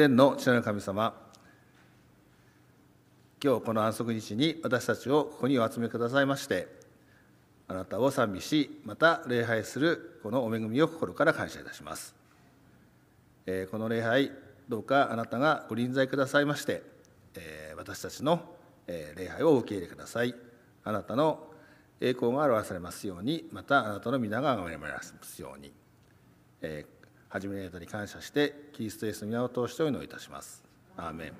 天の父なる神様今日この安息日に私たちをここにお集めくださいましてあなたを賛美しまた礼拝するこのお恵みを心から感謝いたします、えー、この礼拝どうかあなたがご臨在くださいまして、えー、私たちの、え、礼拝をお受け入れください。あなたの栄光が表されますようにまたあなたの皆が崇められますように、えー、始められたに感謝してキリストイエスの皆を通してお祈りいたします。アーメン。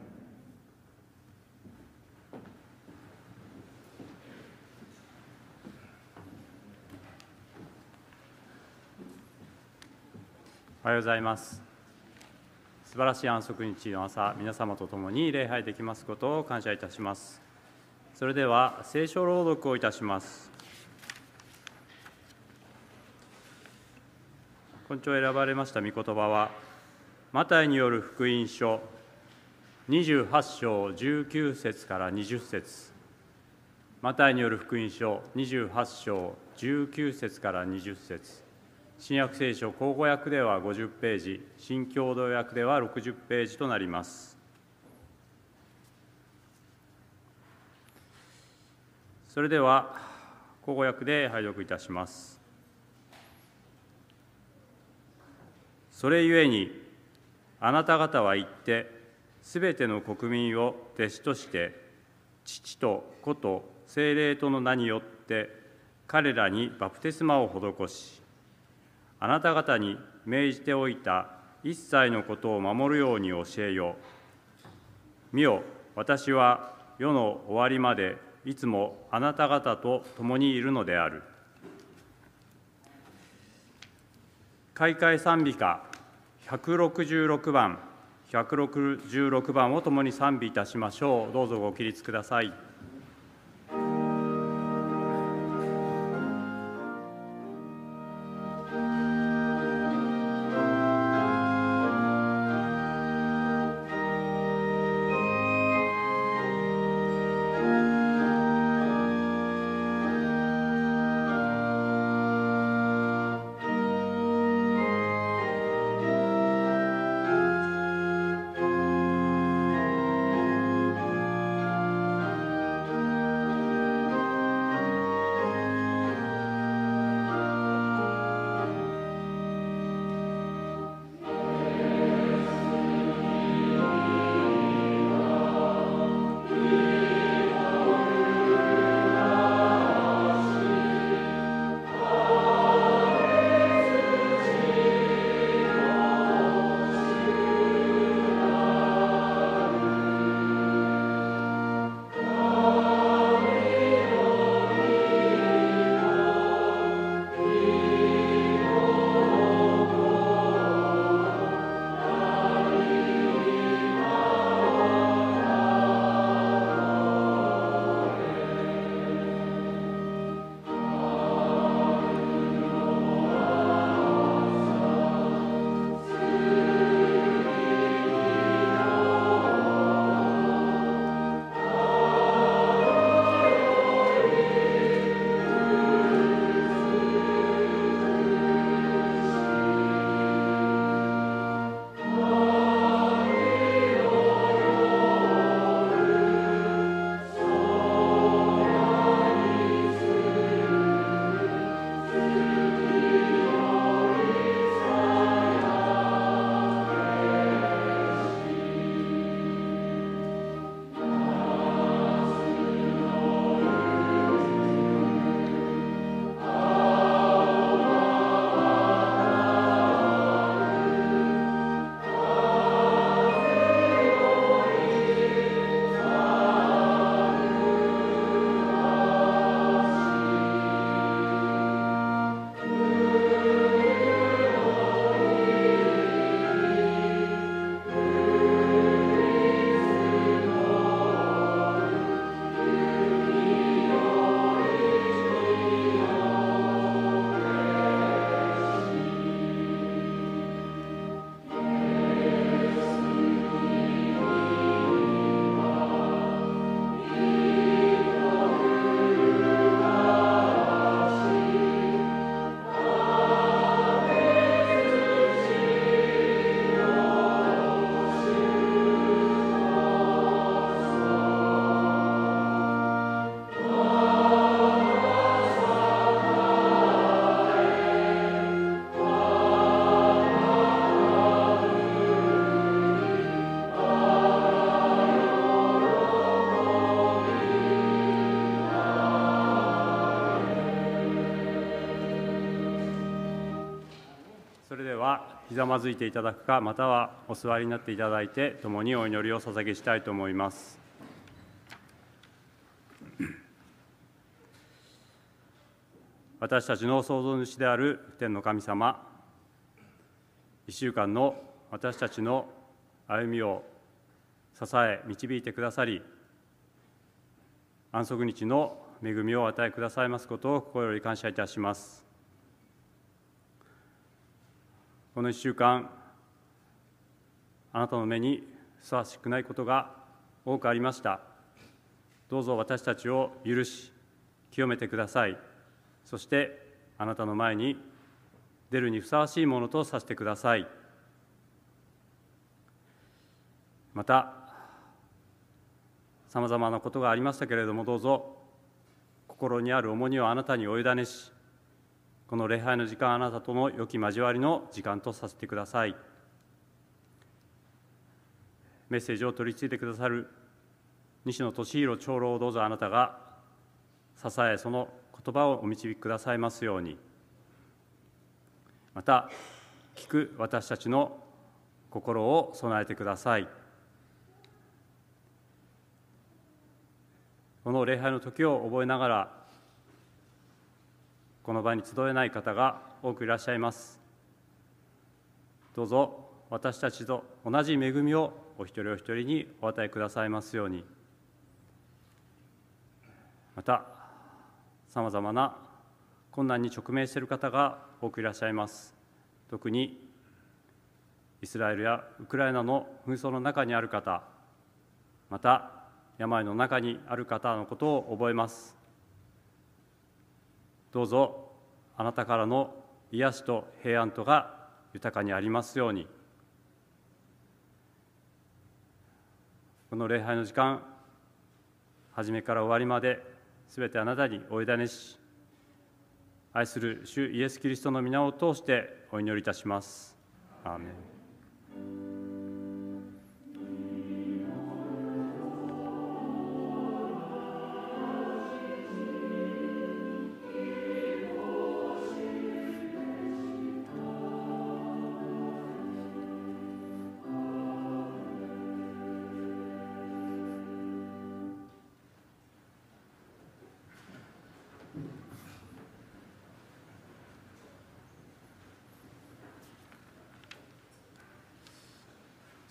おはようございます。素晴らしい安息日の朝皆様と共に礼拝できますことを感謝いたします。それでは聖書朗読をいたします。今朝選ばれました御言葉はマタイによる福音書28章19節から20節。マタイによる福音書28章19節から20節。新約聖書口語訳では50ページ新共同訳では60ページとなります。それでは口語訳で拝読いたします。それゆえにあなた方は言ってすべての国民を弟子として父と子と精霊との名によって彼らにバプテスマを施しあなた方に命じておいた一切のことを守るように教えよう。見よ、私は世の終わりまでいつもあなた方と共にいるのである。開会賛美歌166番、166番を共に賛美いたしましょう。どうぞご起立ください。ざまずいていただくかまたはお座りになっていただいて共にお祈りを捧げしたいと思います。私たちの創造主である天の神様1週間の私たちの歩みを支え導いてくださり安息日の恵みを与えくださいますことを心より感謝いたします。この1週間あなたの目にふさわしくないことが多くありました。どうぞ私たちを許し清めてください。そしてあなたの前に出るにふさわしいものとさせてください。またさまざまなことがありましたけれどもどうぞ心にある重荷をあなたにお委ねしこの礼拝の時間あなたとの良き交わりの時間とさせてください。メッセージを取り次いでくださる西野俊弘長老をどうぞあなたが支えその言葉をお導きくださいますように。また聞く私たちの心を備えてください。この礼拝の時を覚えながらこの場に集えない方が多くいらっしゃいます。どうぞ私たちと同じ恵みをお一人お一人にお与えくださいますように。またさまざまな困難に直面している方が多くいらっしゃいます。特にイスラエルやウクライナの紛争の中にある方また病の中にある方のことを覚えます。どうぞあなたからの癒しと平安とが豊かにありますようにこの礼拝の時間初めから終わりまですべてあなたにお委ねし愛する主イエス・キリストの皆を通してお祈りいたします。アーメン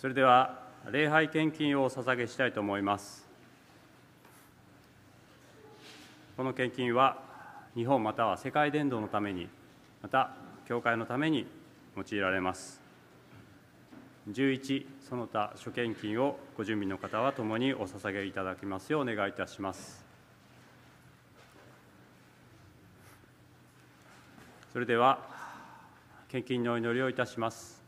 それでは礼拝献金をお捧げしたいと思います。この献金は日本または世界伝道のためにまた教会のために用いられます。11その他諸献金をご準備の方は共にお捧げいただきますようお願いいたします。それでは献金のお祈りをいたします。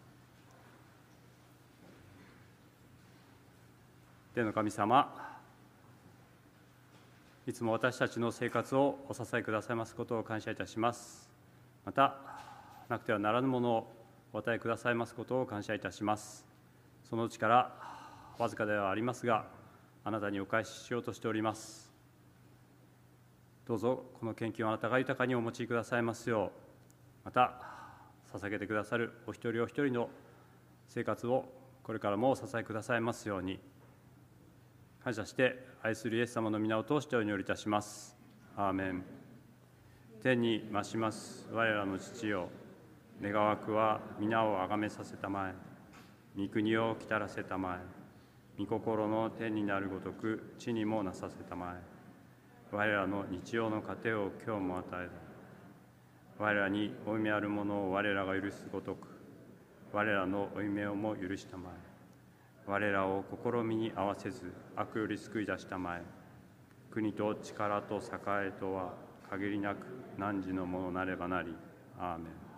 天の神様いつも私たちの生活をお支えくださいますことを感謝いたします。またなくてはならぬものをお与えくださいますことを感謝いたします。そのうちからわずかではありますがあなたにお返ししようとしております。どうぞこの献金をあなたが豊かにお持ちくださいますようまた捧げてくださるお一人お一人の生活をこれからもお支えくださいますように。感謝して愛するイエス様の皆を通してお祈りいたします。アーメン。天に増します。我らの父よ。願わくは皆をあがめさせたまえ。御国を来たらせたまえ。御心の天になるごとく地にもなさせたまえ。我らの日曜の糧を今日も与え我らに負い目あるものを我らが許すごとく。我らの負い目をも許したまえ。我らを試みに合わせず悪より救い出したまえ。国と力と栄えとは限りなく汝のものなればなり。アーメン。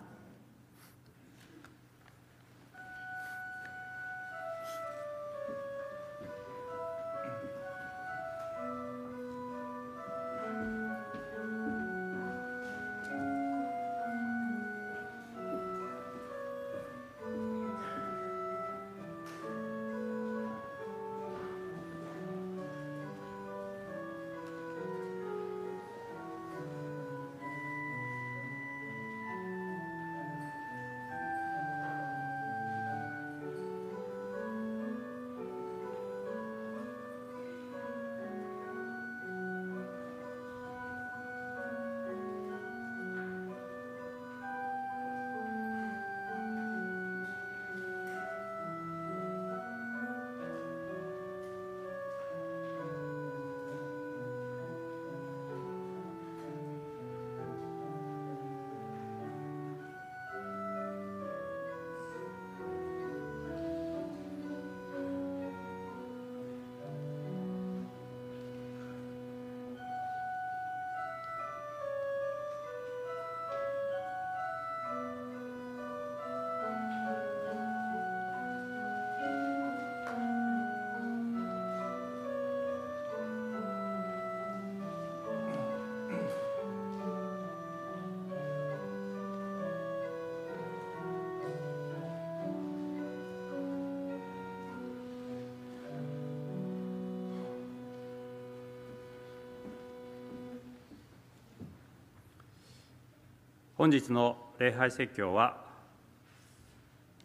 本日の礼拝説教は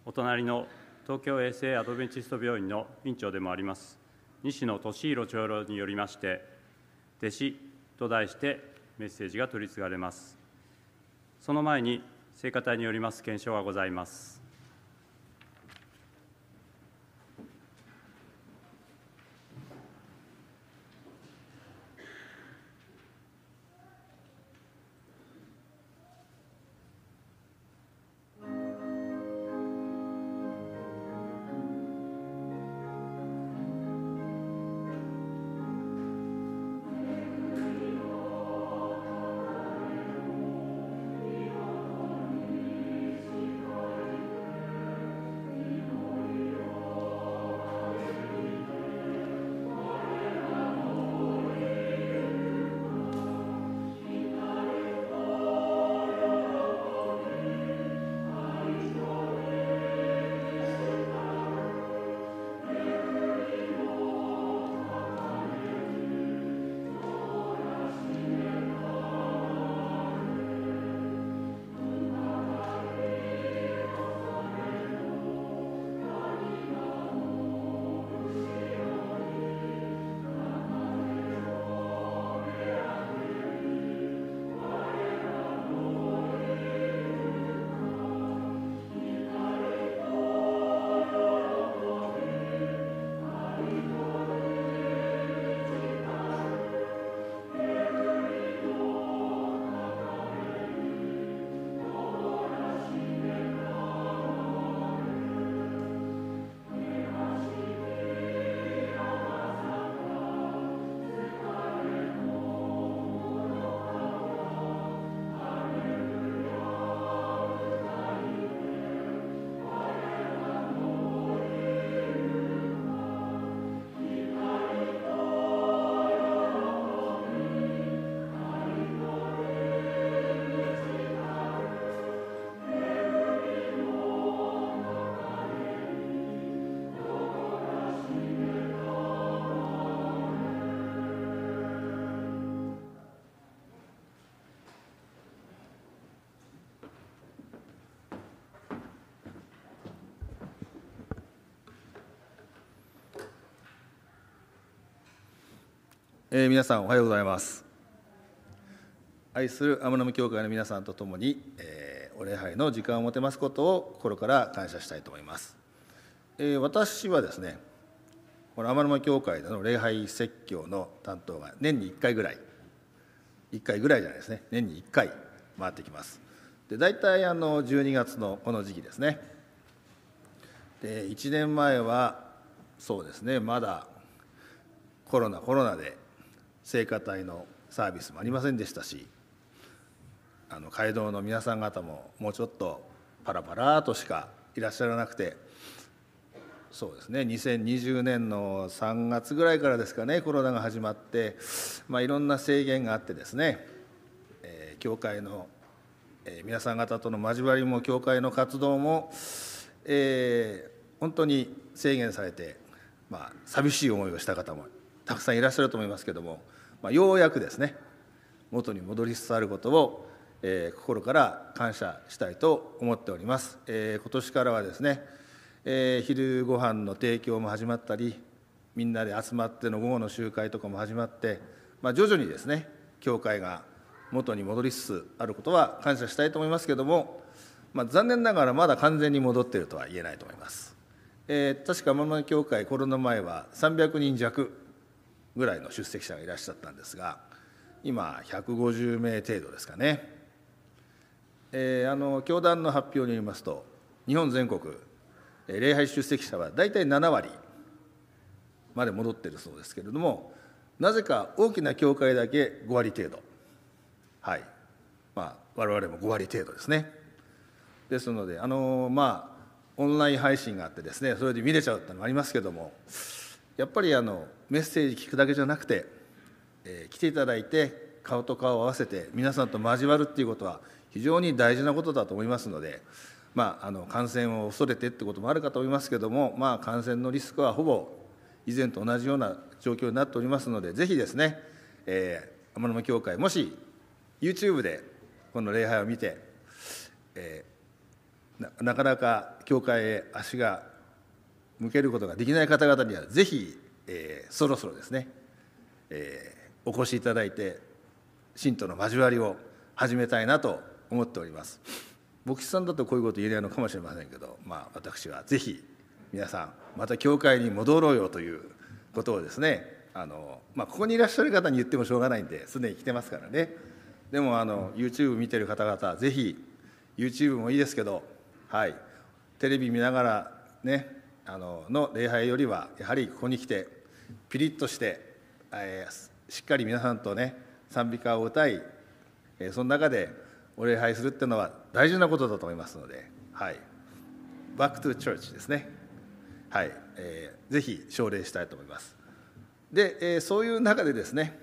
お隣の東京衛生アドベンチスト病院の院長でもあります西野俊弘長老によりまして「弟子」と題してメッセージが取り継がれます。その前に聖歌隊によります検証がございます。えー、皆さんおはようございます。愛する天野教会の皆さんと共に、えー、お礼拝の時間を持てますことを心から感謝したいと思います、えー、私はですねこの天沼教会での礼拝説教の担当が年に1回ぐらい1回ぐらいじゃないですね年に1回回ってきます。で大体あの12月のこの時期ですね。で1年前はそうですねまだコロナコロナで聖歌隊のサービスもありませんでしたしあの街道の皆さん方ももうちょっとパラパラとしかいらっしゃらなくてそうですね2020年の3月ぐらいからですかねコロナが始まって、まあ、いろんな制限があってですね、えー、教会の、えー、皆さん方との交わりも教会の活動も、えー、本当に制限されて、まあ、寂しい思いをした方もたくさんいらっしゃると思いますけどもまあ、ようやくですね元に戻りつつあることを、えー、心から感謝したいと思っております、えー、今年からはですね、えー、昼ご飯の提供も始まったりみんなで集まっての午後の集会とかも始まって、まあ、徐々にですね教会が元に戻りつつあることは感謝したいと思いますけども、まあ、残念ながらまだ完全に戻っているとは言えないと思います、えー、確か天の教会コロナ前は300人弱ぐらいの出席者がいらっしゃったんですが今150名程度ですかね、えー、あの教団の発表によりますと日本全国礼拝出席者は大体7割まで戻っているそうですけれどもなぜか大きな教会だけ5割程度。はい。まあ我々も5割程度ですね。ですのであのまあオンライン配信があってですねそれで見れちゃうってのもありますけれどもやっぱりあのメッセージ聞くだけじゃなくて、えー、来ていただいて顔と顔を合わせて皆さんと交わるっていうことは非常に大事なことだと思いますので、まあ、あの感染を恐れてってこともあるかと思いますけれども、まあ、感染のリスクはほぼ以前と同じような状況になっておりますのでぜひですね、えー、天沼教会もし YouTube でこの礼拝を見てえー、ななかなか教会へ足が向けることができない方々にはぜひ、えー、そろそろですね、えー、お越しいただいて信徒の交わりを始めたいなと思っております。牧師さんだとこういうこと言えないのかもしれませんけど、まあ、私はぜひ皆さんまた教会に戻ろうよということをですねあの、まあ、ここにいらっしゃる方に言ってもしょうがないんですでに来てますからね。でもあの YouTube 見てる方々ぜひ YouTube もいいですけど、はい、テレビ見ながらねあのの礼拝よりはやはりここに来てピリッとして、えー、しっかり皆さんとね賛美歌を歌い、えー、その中でお礼拝するっていうのは大事なことだと思いますので、はい、Back to Church ですね、はい。えー、ぜひ奨励したいと思います。で、えー、そういう中でですね、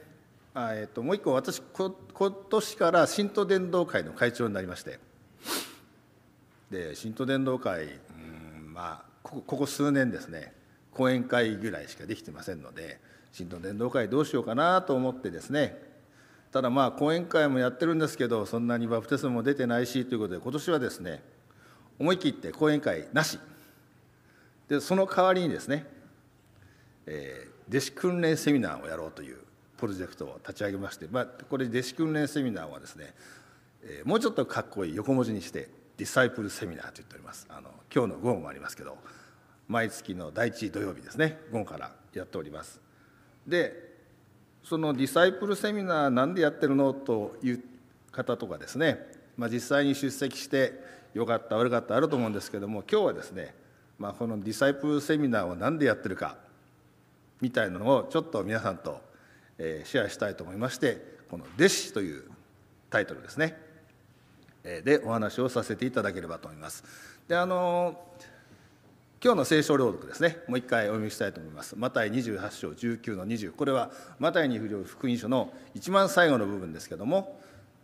あえーと、もう一個私こ今年から信徒伝道会の会長になりまして。で信徒伝道会、うんまあ、ここ数年ですね講演会ぐらいしかできてませんので信徒伝道会どうしようかなと思ってですね。ただまあ講演会もやってるんですけどそんなにバプテスマも出てないしということで今年はですね思い切って講演会なし。でその代わりにですね、えー、弟子訓練セミナーをやろうというプロジェクトを立ち上げまして、まあ、これ弟子訓練セミナーはですね、えー、もうちょっとかっこいい横文字にしてディサイプルセミナーと言っております。あの今日の午後もありますけど毎月の第1土曜日ですね。午後からやっております。でそのディサイプルセミナーなんでやってるのという方とかですね、まあ、実際に出席してよかった悪かったあると思うんですけども今日はですね、まあ、このディサイプルセミナーを何でやってるかみたいなのをちょっと皆さんとシェアしたいと思いましてこの「弟子」というタイトルですね。でお話をさせていただければと思います。であの今日の聖書朗読ですね。もう一回お読みしたいと思います。マタイ28章19の20これはマタイにる福音書の一番最後の部分ですけども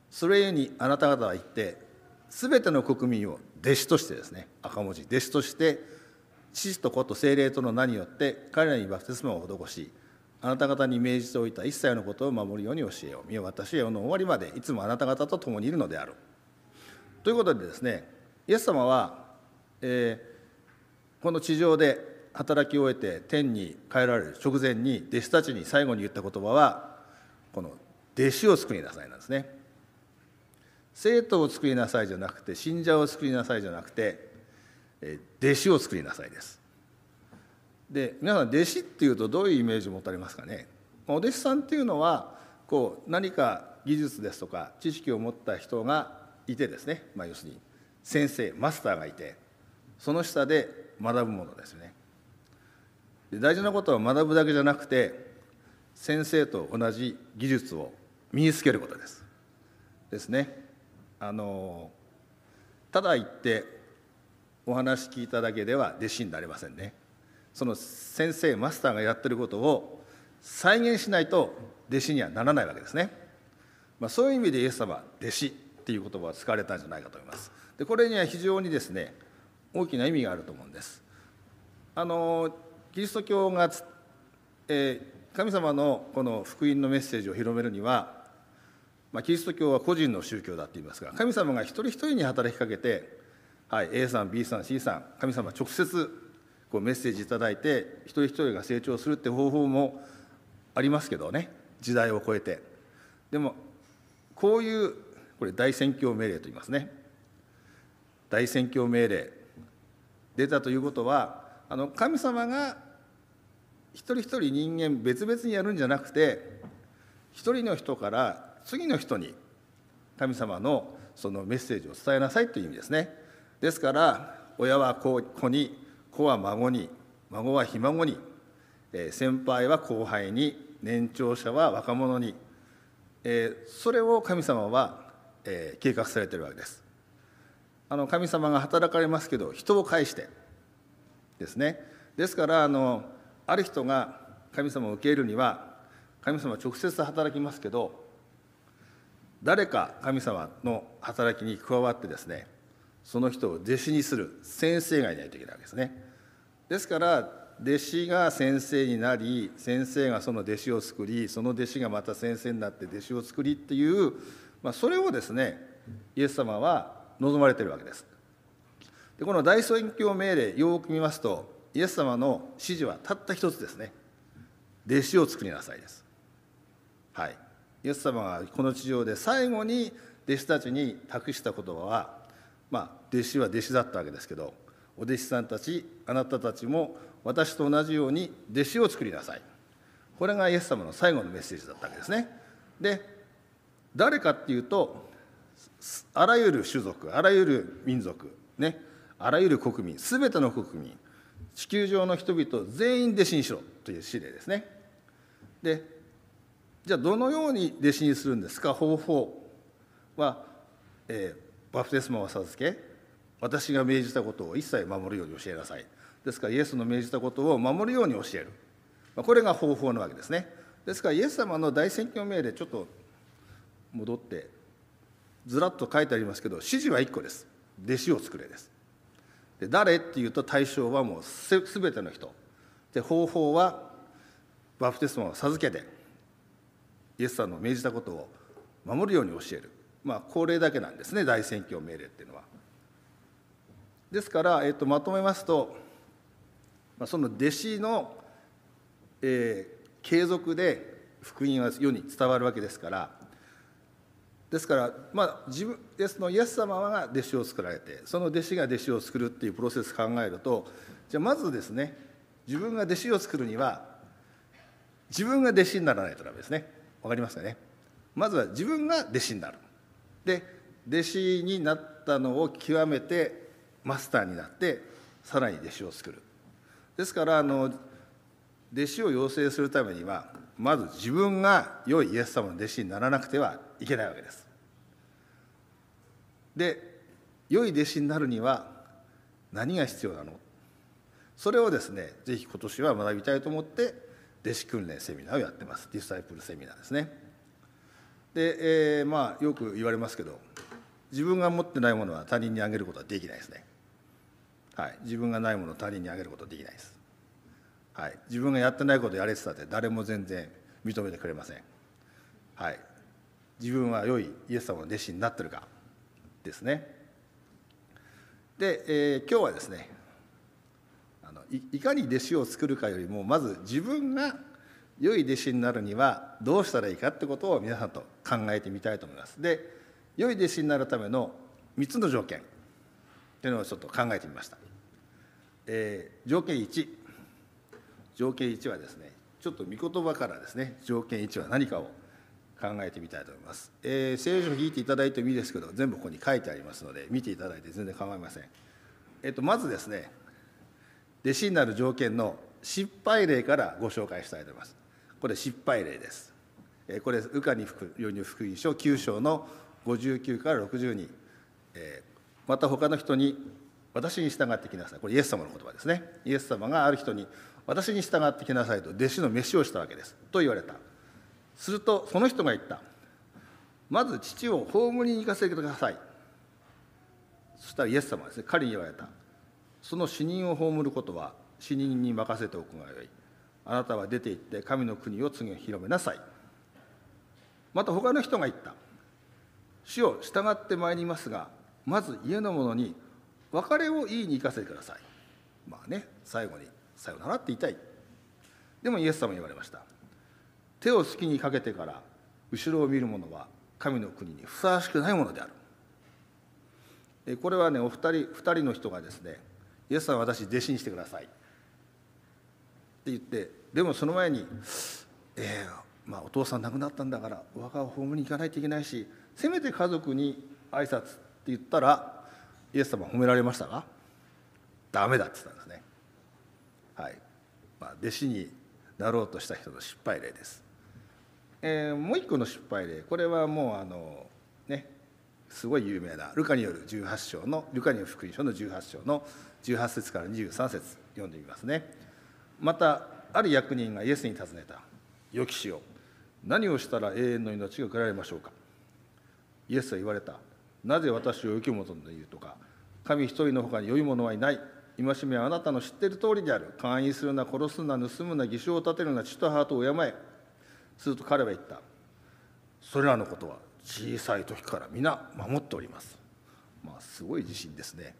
それゆえにあなた方は言って全ての国民を弟子としてですね赤文字弟子として父と子と精霊との名によって彼らにバプテスマを施しあなた方に命じておいた一切のことを守るように教えよう。見よ私は世の終わりまでいつもあなた方と共にいるのである。ということでですねイエス様は、えー、この地上で働き終えて天に帰られる直前に弟子たちに最後に言った言葉はこの弟子を作りなさいなんですね。生徒を作りなさいじゃなくて信者を作りなさいじゃなくてえ弟子を作りなさいです。で皆さん弟子っていうとどういうイメージを持たれますかね？お弟子さんっていうのはこう何か技術ですとか知識を持った人がいてですね、まあ、要するに先生マスターがいてその下で学ぶものですね。で大事なことは学ぶだけじゃなくて先生と同じ技術を身につけることです。ですね。あのただ言ってお話聞いただけでは弟子になれませんね。その先生マスターがやってることを再現しないと弟子にはならないわけですね、まあ、そういう意味でイエス様弟子。っていう言葉を使われたんじゃないかと思います。でこれには非常にですね大きな意味があると思うんです。あのキリスト教が、えー、神様のこの福音のメッセージを広めるには、まあ、キリスト教は個人の宗教だって言いますが神様が一人一人に働きかけて、はい、A さん B さん C さん神様直接こうメッセージ頂いて一人一人が成長するって方法もありますけどね。時代を超えて。でもこういうこれ大宣教命令と言いますね。大宣教命令。出たということはあの神様が一人一人人間別々にやるんじゃなくて一人の人から次の人に神様のそのメッセージを伝えなさいという意味ですね。ですから親は子に子は孫に孫はひ孫に先輩は後輩に年長者は若者にそれを神様は計画されているわけです。あの神様が働かれますけど人を介してですね。ですからあのある人が神様を受け入れるには神様は直接働きますけど誰か神様の働きに加わってですねその人を弟子にする先生がいないといけないわけですね。ですから弟子が先生になり先生がその弟子を作りその弟子がまた先生になって弟子を作りっていう、まあ、それをですねイエス様は望まれているわけです。でこの大宣教命令よく見ますとイエス様の指示はたった一つですね。弟子を作りなさいです。はい。イエス様がこの地上で最後に弟子たちに託した言葉はまあ弟子は弟子だったわけですけどお弟子さんたちあなたたちも私と同じように弟子を作りなさい。これがイエス様の最後のメッセージだったわけですね。で誰かっていうとあらゆる種族あらゆる民族ねあらゆる国民全ての国民地球上の人々全員弟子にしろという指令ですね。でじゃあどのように弟子にするんですか？方法は、えー、バプテスマを授け私が命じたことを一切守るように教えなさい。ですからイエスの命じたことを守るように教える。これが方法なわけですね。ですからイエス様の大宣教命令ちょっと戻ってずらっと書いてありますけど指示は1個です。弟子を作れです。で誰っていうと対象はもうすべての人。で方法はバプテスマを授けてイエス様の命じたことを守るように教える。まあこれだけなんですね。大宣教命令っていうのは。ですから、えー、とまとめますと、まあ、その弟子の、えー、継続で福音は世に伝わるわけですからですから、まあ、自分ですのイエス様が弟子を作られてその弟子が弟子を作るっていうプロセスを考えるとじゃあまずですね自分が弟子を作るには自分が弟子にならないとダメですね。わかりますかね？まずは自分が弟子になる。で弟子になったのを極めてマスターになってさらに弟子を作る。ですからあの弟子を養成するためにはまず自分が良いイエス様の弟子にならなくてはいけないわけです。で良い弟子になるには何が必要なの？それをですねぜひ今年は学びたいと思って弟子訓練セミナーをやってます。ディスタイプルセミナーですね。で、えー、まあよく言われますけど自分が持ってないものは他人にあげることはできないですね。はい、自分がないものを他人にあげることはできないです、はい、自分がやってないことやれてたって誰も全然認めてくれません、はい、自分は良いイエス様の弟子になってるかですね。で、えー、今日はですねあのいかに弟子を作るかよりもまず自分が良い弟子になるにはどうしたらいいかってことを皆さんと考えてみたいと思います。で良い弟子になるための3つの条件というのをちょっと考えてみました、えー、条件1条件1はですねちょっと御言葉からですね条件1は何かを考えてみたいと思います、えー、聖書を引いていただいてもいいですけど全部ここに書いてありますので見ていただいて全然構いません、えーと、まずですね弟子になる条件の失敗例からご紹介したいと思います。これ失敗例です、え、これ羽化に世に福音書9章の59から60に、え、また他の人に私に従ってきなさい。これイエス様の言葉ですね。イエス様がある人に私に従ってきなさいと弟子の飯をしたわけです。と言われた。するとその人が言った。まず父を葬りに行かせてください。そしたらイエス様はですね彼に言われた。その死人を葬ることは死人に任せておくがよい。あなたは出て行って神の国を次に広めなさい。また他の人が言った。主を従ってまいりますがまず家の者に別れを言いに行かせてください。まあね最後に「さよなら」って言いたい。でもイエス様に言われました。手を好きにかけてから後ろを見る者は神の国にふさわしくないものである。これはねお二人二人の人がですね「イエス様私弟子にしてください」って言ってでもその前に「えー、まあ、お父さん亡くなったんだからお墓を葬りに行かないといけないしせめて家族に挨拶って言ったらイエス様褒められましたかダメだって言ったんですね。はい。まあ、弟子になろうとした人の失敗例です、えー、もう一個の失敗例。これはもうあのねすごい有名なルカによる18章のルカによる福音書の18章の18節から23節読んでみますね。またある役人がイエスに尋ねた「良きしよ何をしたら永遠の命が受けられましょうか?」イエスは言われた。なぜ私を受け求めているとか。神一人のほかに良いものはいない。戒めはあなたの知っている通りである。勧誘するな殺すな盗むな偽証を立てるな血と母と敬え。すると彼は言った。それらのことは小さい時から皆守っております。まあすごい自信ですね、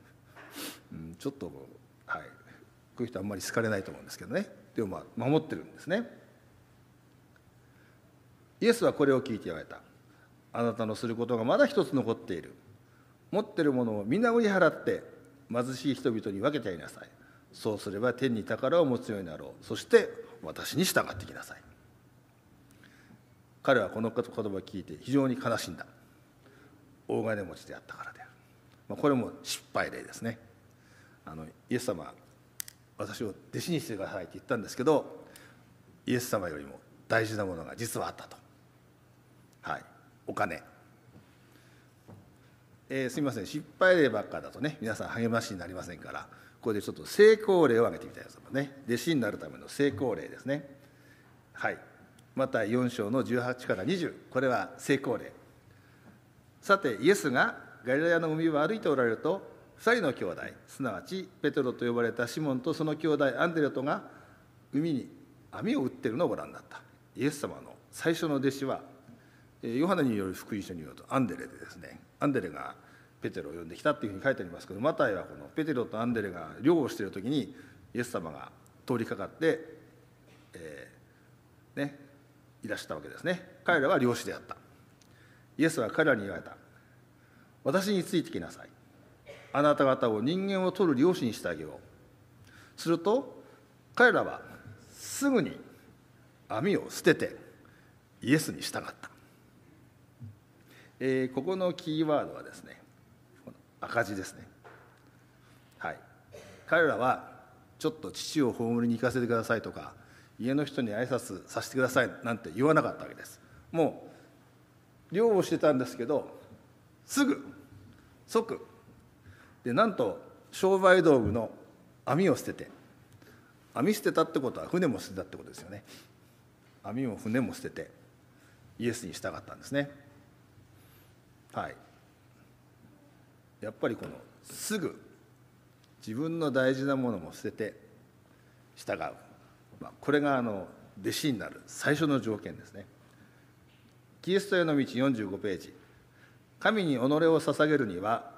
うん、ちょっとはい。こういう人あんまり好かれないと思うんですけどね。でもまあ守ってるんですね。イエスはこれを聞いて言われた。あなたのすることがまだ一つ残っている。持ってるものを皆売り払って貧しい人々に分けてやりなさい。そうすれば天に宝を持つようになろう。そして私に従ってきなさい。彼はこの言葉を聞いて非常に悲しんだ。大金持ちであったからである、まあ、これも失敗例ですね。あのイエス様私を弟子にしてくださいって言ったんですけどイエス様よりも大事なものが実はあったと。はい。お金。えー、すみません。失敗例ばっかだとね皆さん励ましになりませんからここでちょっと成功例を挙げてみたいですもんね。弟子になるための成功例ですね。はい。また4章の18から20これは成功例。さてイエスがガリラヤの海を歩いておられると2人の兄弟すなわちペテロと呼ばれたシモンとその兄弟アンデレトが海に網を打ってるのをご覧になった。イエス様の最初の弟子はヨハネによる福音書によるとアンデレでですねアンデレがペテロを呼んできたっていうふうに書いてありますけどマタイはこのペテロとアンデレが漁をしている時にイエス様が通りかかって、えー、ね、いらしたわけですね。彼らは漁師であった。イエスは彼らに言われた。私についてきなさい。あなた方を人間を取る漁師にしてあげよう。すると彼らはすぐに網を捨ててイエスに従った。えー、ここのキーワードはですね赤字ですね。はい。彼らはちょっと父を葬りに行かせてくださいとか家の人に挨拶させてくださいなんて言わなかったわけです。もう漁をしてたんですけどすぐ即。でなんと商売道具の網を捨てて網捨てたってことは船も捨てたってことですよね。網も船も捨ててイエスに従ったんですね。はい。やっぱりこのすぐ自分の大事なものも捨てて従う、まあ、これがあの弟子になる最初の条件ですね。キリストへの道45ページ。神に己を捧げるには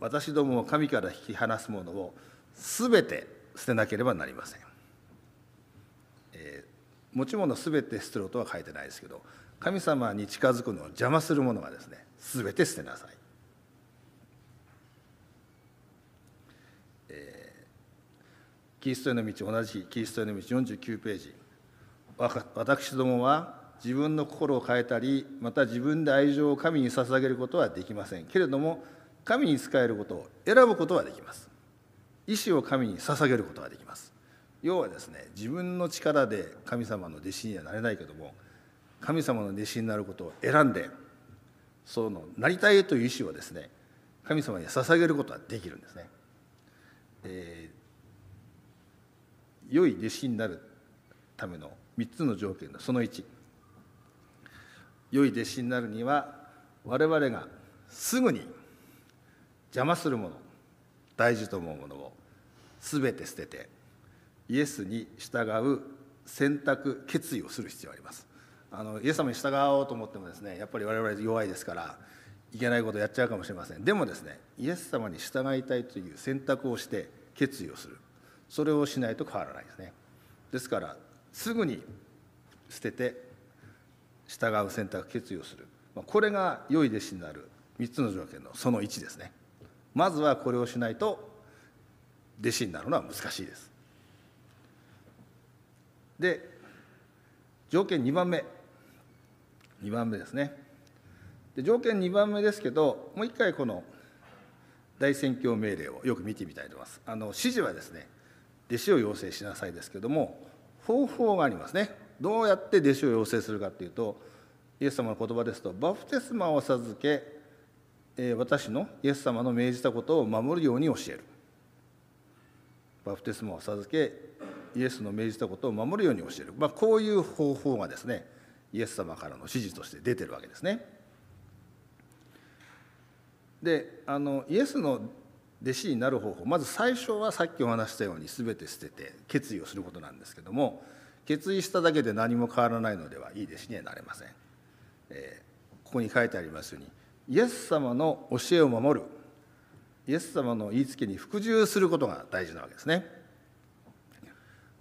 私どもを神から引き離すものを全て捨てなければなりません、えー、持ち物全て捨てろとは書いてないですけど神様に近づくのを邪魔するものがですね全て捨てなさい、えー、キリストへの道同じキリストへの道49ページ。私どもは自分の心を変えたりまた自分で愛情を神に捧げることはできません。けれども神に仕えることを選ぶことはできます。意志を神に捧げることはできます。要はですね自分の力で神様の弟子にはなれないけども神様の弟子になることを選んでそのなりたいという意思をですね神様に捧げることはできるんですね。えー、良い弟子になるための3つの条件のその1良い弟子になるには我々がすぐに邪魔するもの大事と思うものを全て捨ててイエスに従う選択決意をする必要がありますあのイエス様に従おうと思ってもですねやっぱり我々弱いですからいけないことやっちゃうかもしれません。でもですねイエス様に従いたいという選択をして決意をする。それをしないと変わらないですね。ですからすぐに捨てて従う選択決意をする。これが良い弟子になる3つの条件のその1ですね。まずはこれをしないと弟子になるのは難しいです。で条件2番目。2番目ですね。で条件2番目ですけどもう一回この大宣教命令をよく見てみたいと思います。あの指示はですね弟子を養成しなさいですけども方法がありますね。どうやって弟子を養成するかっていうとイエス様の言葉ですとバプテスマを授け、え私のイエス様の命じたことを守るように教える。バプテスマを授けイエスの命じたことを守るように教える、まあ、こういう方法がですねイエス様からの指示として出てるわけですね。であのイエスの弟子になる方法まず最初はさっきお話したように全て捨てて決意をすることなんですけども決意しただけで何も変わらないのではいい弟子にはなれません、えー、ここに書いてありますようにイエス様の教えを守るイエス様の言いつけに服従することが大事なわけですね。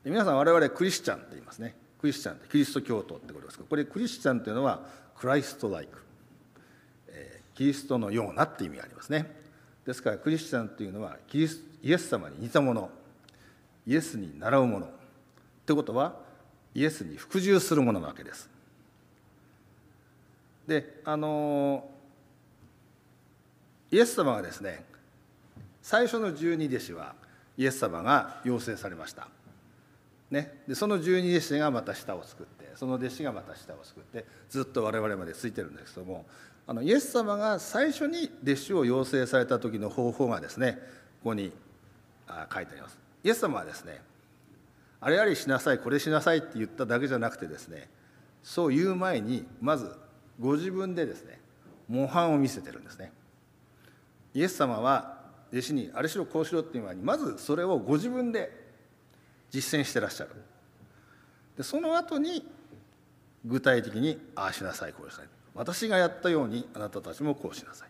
皆さん我々クリスチャンって言いますね。クリスチャンってキリスト教徒ってことですけどこれクリスチャンっていうのはクライストライク、えー、キリストのようなって意味がありますね。ですからクリスチャンっていうのはキリスイエス様に似たものイエスに習うもの。ってことはイエスに服従するものなわけです。であのイエス様がですね最初の十二弟子はイエス様が要請されました、ね、でその十二弟子がまた舌を作ってその弟子がまた舌を作ってずっと我々までついてるんですけどもあのイエス様が最初に弟子を要請された時の方法がですねここに書いてあります。イエス様はですねあれあれしなさいこれしなさいって言っただけじゃなくてですねそう言う前にまずご自分でですね模範を見せてるんですね。イエス様は弟子にあれしろこうしろっていう前にまずそれをご自分で実践してらっしゃる。でその後に具体的にああしなさいこうしなさい。私がやったようにあなたたちもこうしなさい。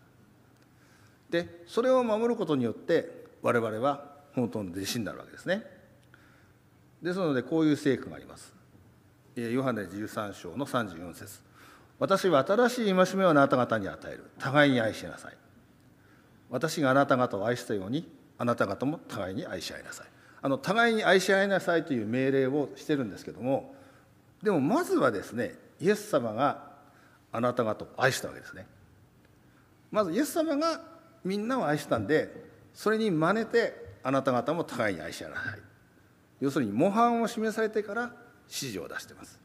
でそれを守ることによって我々は本当の弟子になるわけですね。ですのでこういう聖句があります。ヨハネ13章の34節。私は新しい戒めをあなた方に与える。互いに愛しなさい。私があなた方を愛したようにあなた方も互いに愛し合いなさい。あの互いに愛し合いなさいという命令をしてるんですけどもでもまずはですねイエス様があなた方を愛したわけですね。まずイエス様がみんなを愛したんでそれに真似てあなた方も互いに愛し合いなさい。要するに模範を示されてから指示を出してます、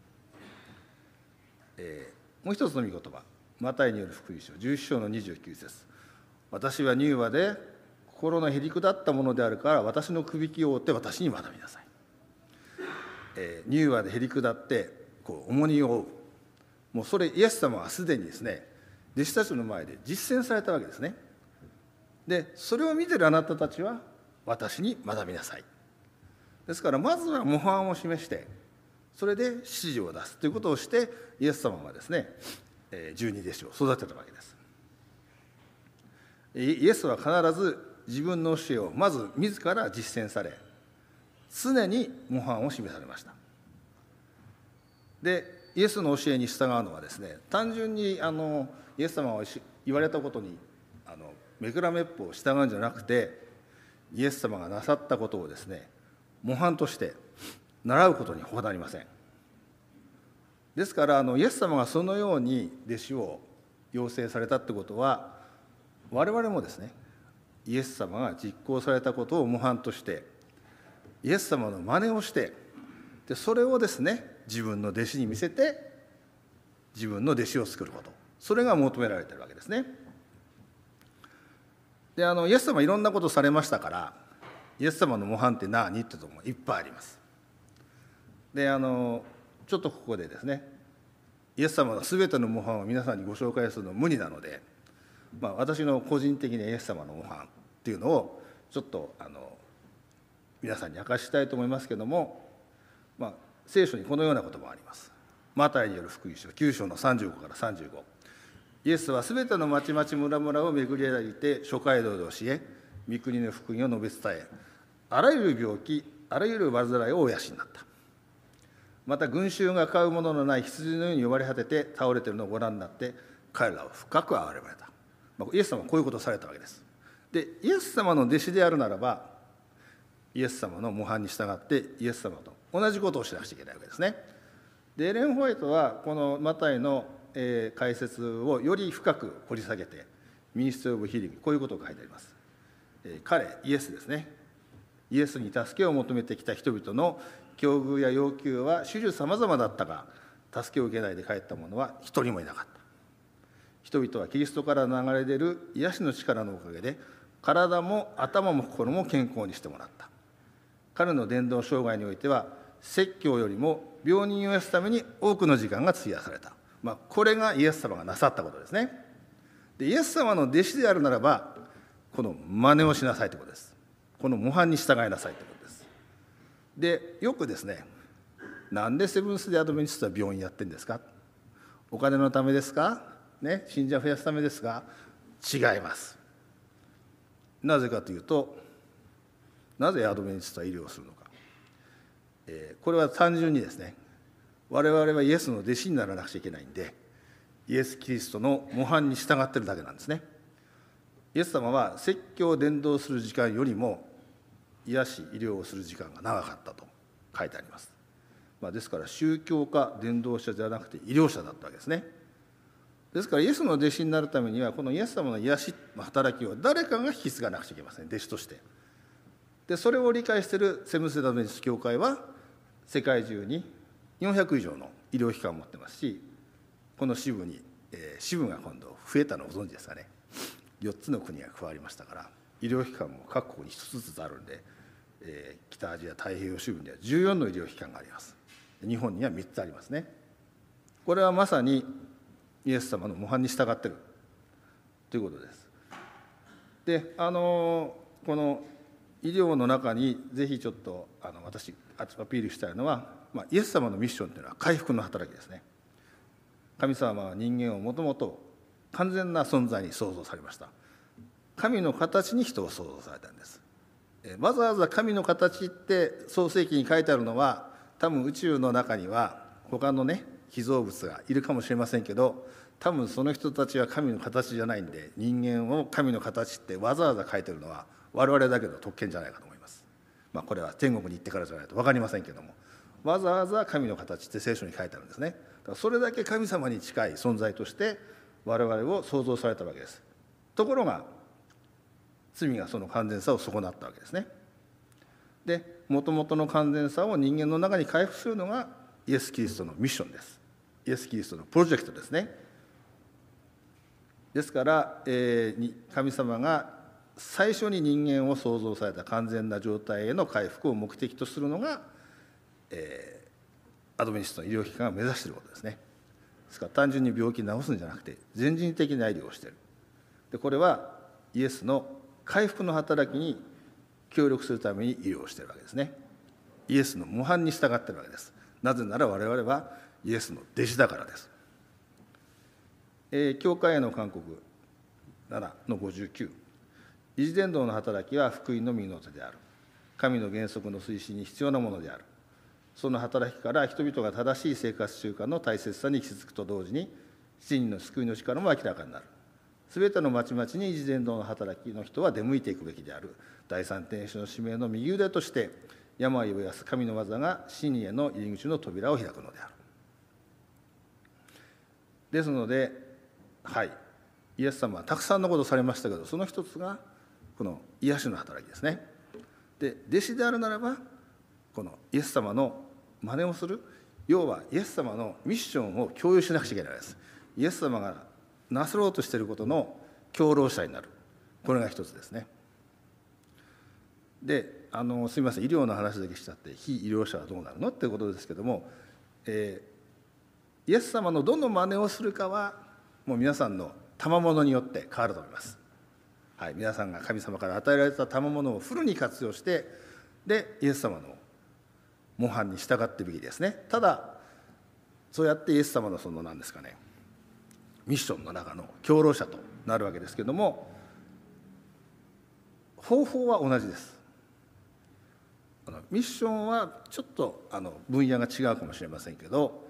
えー、もう一つの御言葉。マタイによる福音書11章の29節。私は乳和で心のへりくだったものであるから私のくびきを追って私に学びなさい、えー、乳和でへりくだってこう重荷を負う。もうそれイエス様はすでにですね弟子たちの前で実践されたわけですね。でそれを見てるあなたたちは私に学びなさい。ですからまずは模範を示してそれで指示を出す。ということをしてイエス様はですね十二弟子を育てたわけです。イエスは必ず自分の教えをまず自ら実践され常に模範を示されました。でイエスの教えに従うのはですね単純にあのイエス様が言われたことにあのめくらめっぽう従うんじゃなくてイエス様がなさったことをですね模範として習うことに他なりません。ですからあのイエス様がそのように弟子を要請されたってことは我々もですねイエス様が実行されたことを模範としてイエス様の真似をしてでそれをですね自分の弟子に見せて自分の弟子を作ることそれが求められてるわけですね。であのイエス様いろんなことされましたからイエス様の模範って何ってとこもいっぱいあります。であのちょっとここでですねイエス様の全ての模範を皆さんにご紹介するのは無理なのでまあ、私の個人的なイエス様の模範っていうのをちょっとあの皆さんに明かしたいと思いますけども、まあ、聖書にこのようなこともあります。マタイによる福音書9章の35から35イエスはすべての町々村々を巡り歩いて諸街道で教え御国の福音を述べ伝えあらゆる病気あらゆる患いをお養になった。また群衆が飼うもののない羊のように呼ばれ果てて倒れているのをご覧になって彼らを深く憐れまれた。イエス様はこういうことをされたわけです。でイエス様の弟子であるならばイエス様の模範に従ってイエス様と同じことをしなくちゃいけないわけですね。でエレン・ホワイトはこのマタイの、解説をより深く掘り下げて Ministry of Healing こういうことを書いてあります、彼イエスですね。イエスに助けを求めてきた人々の境遇や要求は種々さまざまだったが助けを受けないで帰った者は一人もいなかった。人々はキリストから流れ出る癒しの力のおかげで体も頭も心も健康にしてもらった。彼の伝道生涯においては説教よりも病人を癒すために多くの時間が費やされた、まあ、これがイエス様がなさったことですね。でイエス様の弟子であるならばこの真似をしなさいということです。この模範に従いなさいということです。でよくですねなんでセブンス・デ・アドベンチストは病院やってんですか？お金のためですか？ね、信者を増やすためですが。違います。なぜかというとなぜアドベンチストは医療をするのか、えー、これは単純にですね我々はイエスの弟子にならなくちゃいけないんでイエス・キリストの模範に従ってるだけなんですね。イエス様は説教を伝道する時間よりも癒し医療をする時間が長かったと書いてあります、まあ、ですから宗教家伝道者じゃなくて医療者だったわけですねですからイエスの弟子になるためにはこのイエス様の癒し働きを誰かが引き継がなくちゃいけません。弟子として。でそれを理解しているセムセダメンス教会は世界中に400以上の医療機関を持ってますしこの支部に、えー、支部が今度増えたのをご存知ですかね。4つの国が加わりましたから医療機関も各国に1つずつあるんで、えー、北アジア太平洋支部には14の医療機関があります。日本には3つありますね。これはまさにイエス様の模範に従ってる。ということです。であのこの医療の中にぜひちょっとあの私アピールしたいのは、まあ、イエス様のミッションというのは回復の働きですね。神様は人間をもともと完全な存在に創造されました。神の形に人を創造されたんです。わざわざ神の形って創世記に書いてあるのは多分宇宙の中には他のね被造物がいるかもしれませんけど多分その人たちは神の形じゃないんで人間を神の形ってわざわざ書いてるのは我々だけの特権じゃないかと思います。まあ、これは天国に行ってからじゃないと分かりませんけどもわざわざ神の形って聖書に書いてあるんですね。だからそれだけ神様に近い存在として我々を創造されたわけです。ところが罪がその完全さを損なったわけですね。でもともとの完全さを人間の中に回復するのがイエス・キリストのミッションです。イエス・キリストのプロジェクトですね。ですから、えー、神様が最初に人間を創造された完全な状態への回復を目的とするのが、えー、アドベンチストの医療機関が目指していることですねですから単純に病気治すんじゃなくて全人的な医療をしているでこれはイエスの回復の働きに協力するために医療をしているわけですねイエスの模範に従っているわけですなぜなら我々はイエスの弟子だからです。えー、教会への勧告7の59維持伝道の働きは福音の身の手である。神の原則の推進に必要なものである。その働きから人々が正しい生活習慣の大切さに気づくと同時に七人の救いの力も明らかになる。すべての町々に維持伝道の働きの人は出向いていくべきである。第三天使の使命の右腕として病を癒す神の技が死にへの入り口の扉を開くのである。ですのではい。イエス様はたくさんのことをされましたけどその一つがこの癒しの働きですね。で弟子であるならばこのイエス様の真似をする要はイエス様のミッションを共有しなくちゃいけないです。イエス様がなさろうとしていることの共労者になる。これが一つですね。であのすみません医療の話だけしちゃって非医療者はどうなるのっていうことですけども、えー、イエス様のどの真似をするかはもう皆さんの賜物によって変わると思います、はい、皆さんが神様から与えられた賜物をフルに活用してでイエス様の模範に従ってべきですね。ただそうやってイエス様のその何ですかねミッションの中の共労者となるわけですけども方法は同じです。ミッションはちょっとあの分野が違うかもしれませんけど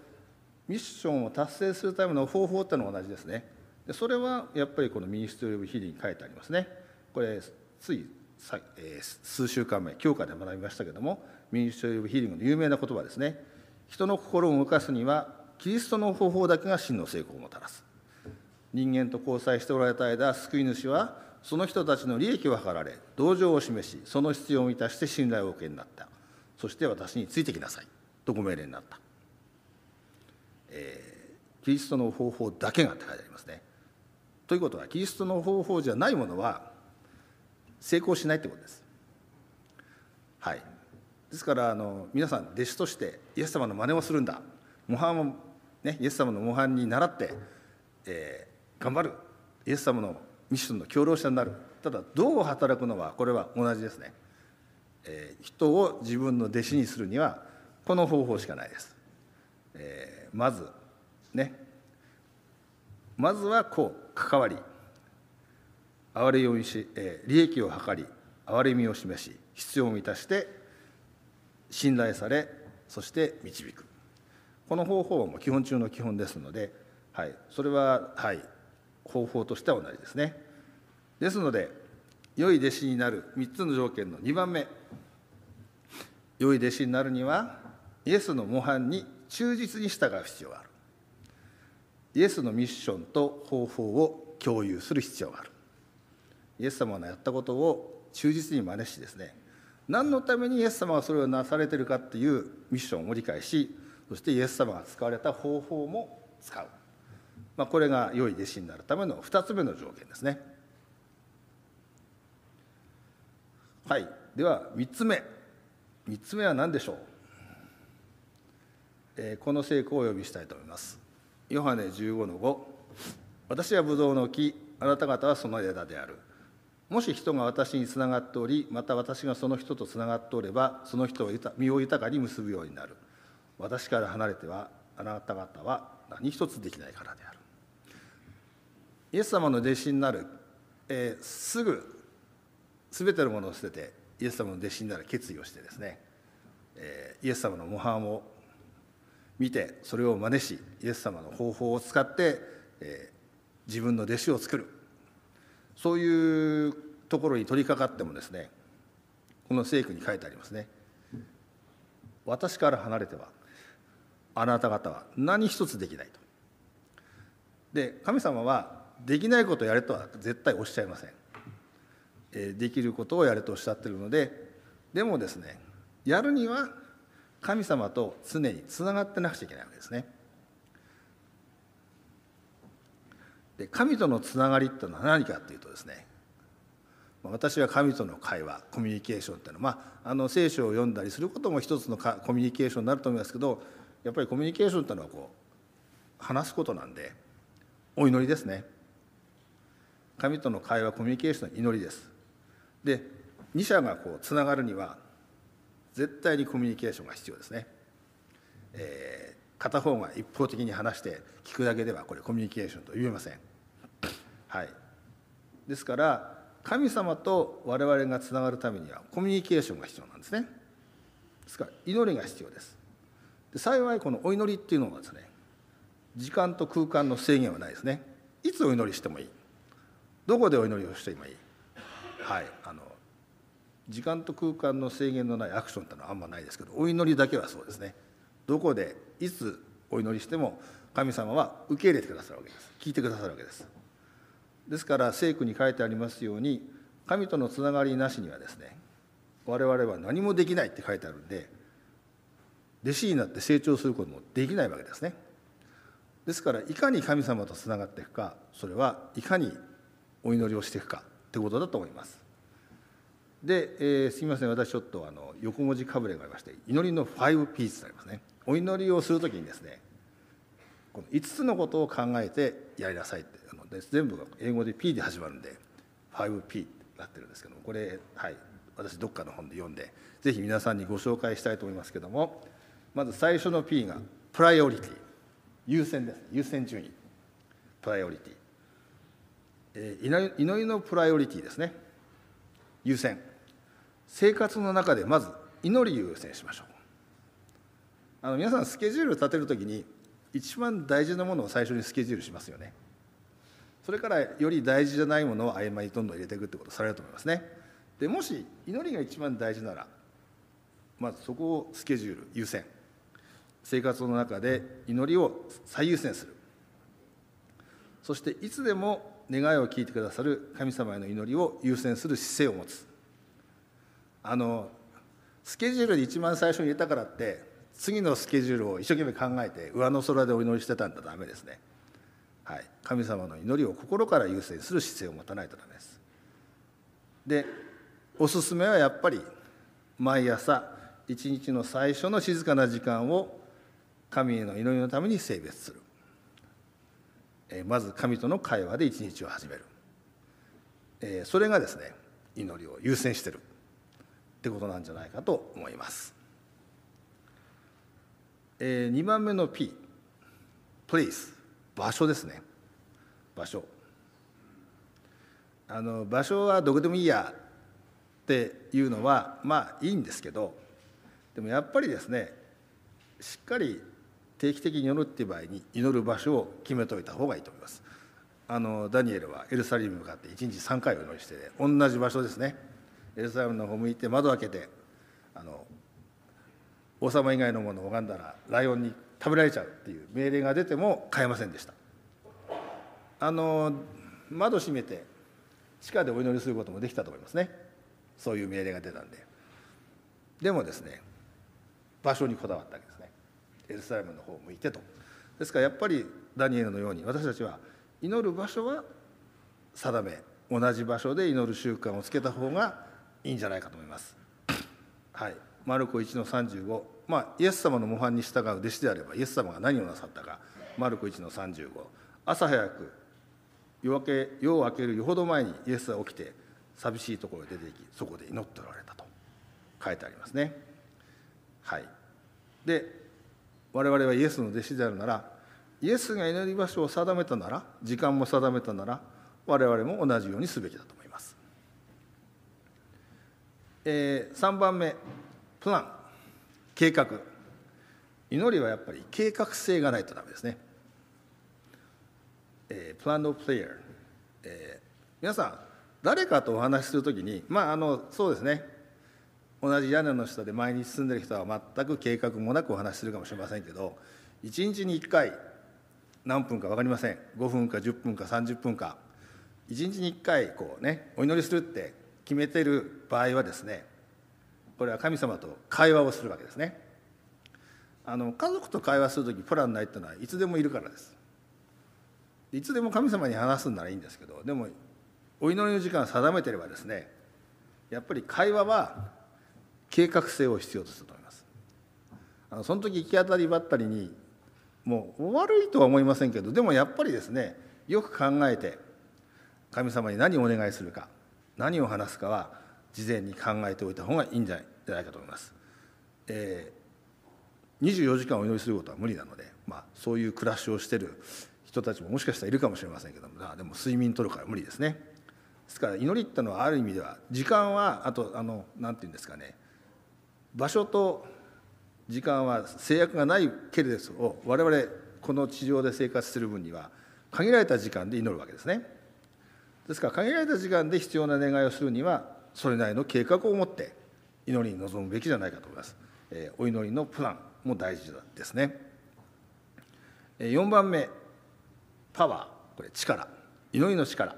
ミッションを達成するための方法ってのは同じですね。でそれはやっぱりこの Ministry of Healing に書いてありますね。これつい、え、数週間前教科で学びましたけども Ministry of Healing の有名な言葉ですね。人の心を動かすにはキリストの方法だけが真の成功をもたらす。人間と交際しておられた間救い主はその人たちの利益を図られ同情を示しその必要を満たして信頼を受けになった。そして私についてきなさい。とご命令になった。えー、キリストの方法だけがって書いてありますね。ということはキリストの方法じゃないものは成功しないってことです。はい、ですからあの皆さん弟子としてイエス様の真似をするんだ。模範を、ね、イエス様の模範に倣って、えー、頑張る。イエス様のミッションの共労者になる。ただどう働くのはこれは同じですね、えー、人を自分の弟子にするにはこの方法しかないです、えーまずね。まずはこう関わり。憐れみをし、えー、利益を図り憐れみを示し必要を満たして信頼されそして導く。この方法はもう基本中の基本ですので、はい、それは、はい、方法としては同じですね。ですので良い弟子になる3つの条件の2番目。良い弟子になるにはイエスの模範に忠実に従う必要がある。イエスのミッションと方法を共有する必要がある。イエス様のやったことを忠実に真似しですね何のためにイエス様がそれをなされているかっていうミッションを理解しそしてイエス様が使われた方法も使う、まあ、これが良い弟子になるための2つ目の条件ですね。はい。では3つ目。3つ目は何でしょう、えー、この聖句をお呼びしたいと思います。ヨハネ15の5私はブドウの木あなた方はその枝である。もし人が私につながっておりまた私がその人とつながっておればその人を身を豊かに結ぶようになる。私から離れてはあなた方は何一つできないからである。イエス様の弟子になる、えー、すぐ全てのものを捨ててイエス様の弟子になる決意をしてですね、えー、イエス様の模範を見てそれを真似しイエス様の方法を使って、え、自分の弟子を作る。そういうところに取り掛かってもですねこの聖句に書いてありますね。私から離れてはあなた方は何一つできないと。で神様はできないことをやれとは絶対おっしゃいません、できることをやれとおっしゃってるのででもですねやるには神様と常につながってなくちゃいけないわけですね。で神とのつながりっていうのは何かっていうとですね私は神との会話コミュニケーションっていうのは、まあ、あの聖書を読んだりすることも一つのコミュニケーションになると思いますけどやっぱりコミュニケーションっていうのはこう話すことなんでお祈りですね。神との会話コミュニケーションの祈りです。で二者がこうつながるには絶対にコミュニケーションが必要ですね、えー、片方が一方的に話して聞くだけではこれコミュニケーションと言えません。はい。ですから神様と我々がつながるためにはコミュニケーションが必要なんですね。ですから祈りが必要です。で幸いこのお祈りっていうのはですね時間と空間の制限はないですね。いつお祈りしてもいい。どこでお祈りをしてもいい。はい。あの時間と空間の制限のないアクションってのはあんまないですけどお祈りだけはそうですね。どこでいつお祈りしても神様は受け入れてくださるわけです。聞いてくださるわけです。ですから聖句に書いてありますように神とのつながりなしにはですね我々は何もできないって書いてあるんで弟子になって成長することもできないわけですね。ですからいかに神様とつながっていくかそれはいかにお祈りをしていくか。ってことだと思います。で、えー、すみません。私ちょっとあの横文字かぶれがありまして祈りの5ピースありますね。お祈りをするときにですねこの5つのことを考えてやりなさいってあので全部が英語で P で始まるんで 5P ってなってるんですけどもこれはい。私どっかの本で読んでぜひ皆さんにご紹介したいと思いますけどもまず最初の P がプライオリティ。優先です。優先順位。プライオリティ、えー、祈りのプライオリティですね。優先。生活の中でまず祈り優先しましょう。あの皆さんスケジュール立てるときに一番大事なものを最初にスケジュールしますよね。それからより大事じゃないものを曖昧にどんどん入れていくってことをされると思いますね。でもし祈りが一番大事ならまずそこをスケジュール優先。生活の中で祈りを最優先する。そしていつでも願いを聞いてくださる神様への祈りを優先する姿勢を持つ。あのスケジュールで一番最初に入れたからって次のスケジュールを一生懸命考えて上の空でお祈りしてたんだダメですね、はい、神様の祈りを心から優先する姿勢を持たないとダメです。でおすすめはやっぱり毎朝一日の最初の静かな時間を神への祈りのために性別する、まず神との会話で一日を始める、えそれがですね祈りを優先してる。ってことなんじゃないかと思います、え2番目の P place 場所ですね。場所。あの場所はどこでもいいや。っていうのはまあいいんですけどでもやっぱりですねしっかり定期的に祈るっていう場合に祈る場所を決めておいた方がいいと思います。あのダニエルはエルサレムに向かって1日3回お祈りして、同じ場所ですね。エルサレムの方向いて窓開けてあの王様以外のものを拝んだらライオンに食べられちゃうっていう命令が出ても変えませんでした。あの窓閉めて地下でお祈りすることもできたと思いますね。そういう命令が出たんで。でもですね場所にこだわったわけですね。エルサレムの方を向いてと。ですからやっぱりダニエルのように私たちは祈る場所は定め同じ場所で祈る習慣をつけた方がいいんじゃないかと思います。はい。マルコ1の35まあイエス様の模範に従う弟子であればイエス様が何をなさったか。マルコ1の35朝早く夜明け夜を明けるよほど前にイエスは起きて寂しいところへ出て行きそこで祈っておられたと書いてありますね。はい。で我々はイエスの弟子であるならイエスが祈り場所を定めたなら時間も定めたなら我々も同じようにすべきだと思います、えー、3番目プラン。計画。祈りはやっぱり計画性がないとダメですね。えー、プランドプレイヤー、えー、皆さん誰かとお話しするときにまああのそうですね。同じ屋根の下で毎日住んでる人は全く計画もなくお話しするかもしれませんけど1日に1回何分か分かりません。5分か10分か30分か。1日に1回こうねお祈りするって決めてる場合はですねこれは神様と会話をするわけですね。あの家族と会話する時プランないっていうのはいつでもいるからです。いつでも神様に話すんならいいんですけどでもお祈りの時間を定めてればですねやっぱり会話は計画性を必要とすると思います。あのその時行き当たりばったりにもう悪いとは思いませんけどでもやっぱりですねよく考えて神様に何をお願いするか何を話すかは事前に考えておいた方がいいんじゃないかと思います、えー、24時間お祈りすることは無理なので、まあ、そういう暮らしをしてる人たちももしかしたらいるかもしれませんけどもでも睡眠取るから無理ですね。ですから祈りってのはある意味では時間はあとあの何て言うんですかね場所と時間は制約がないけれどを我々この地上で生活する分には限られた時間で祈るわけですね。ですから限られた時間で必要な願いをするにはそれなりの計画を持って祈りに臨むべきじゃないかと思います、え、お祈りのプランも大事ですね。4番目パワー。これ力。祈りの力。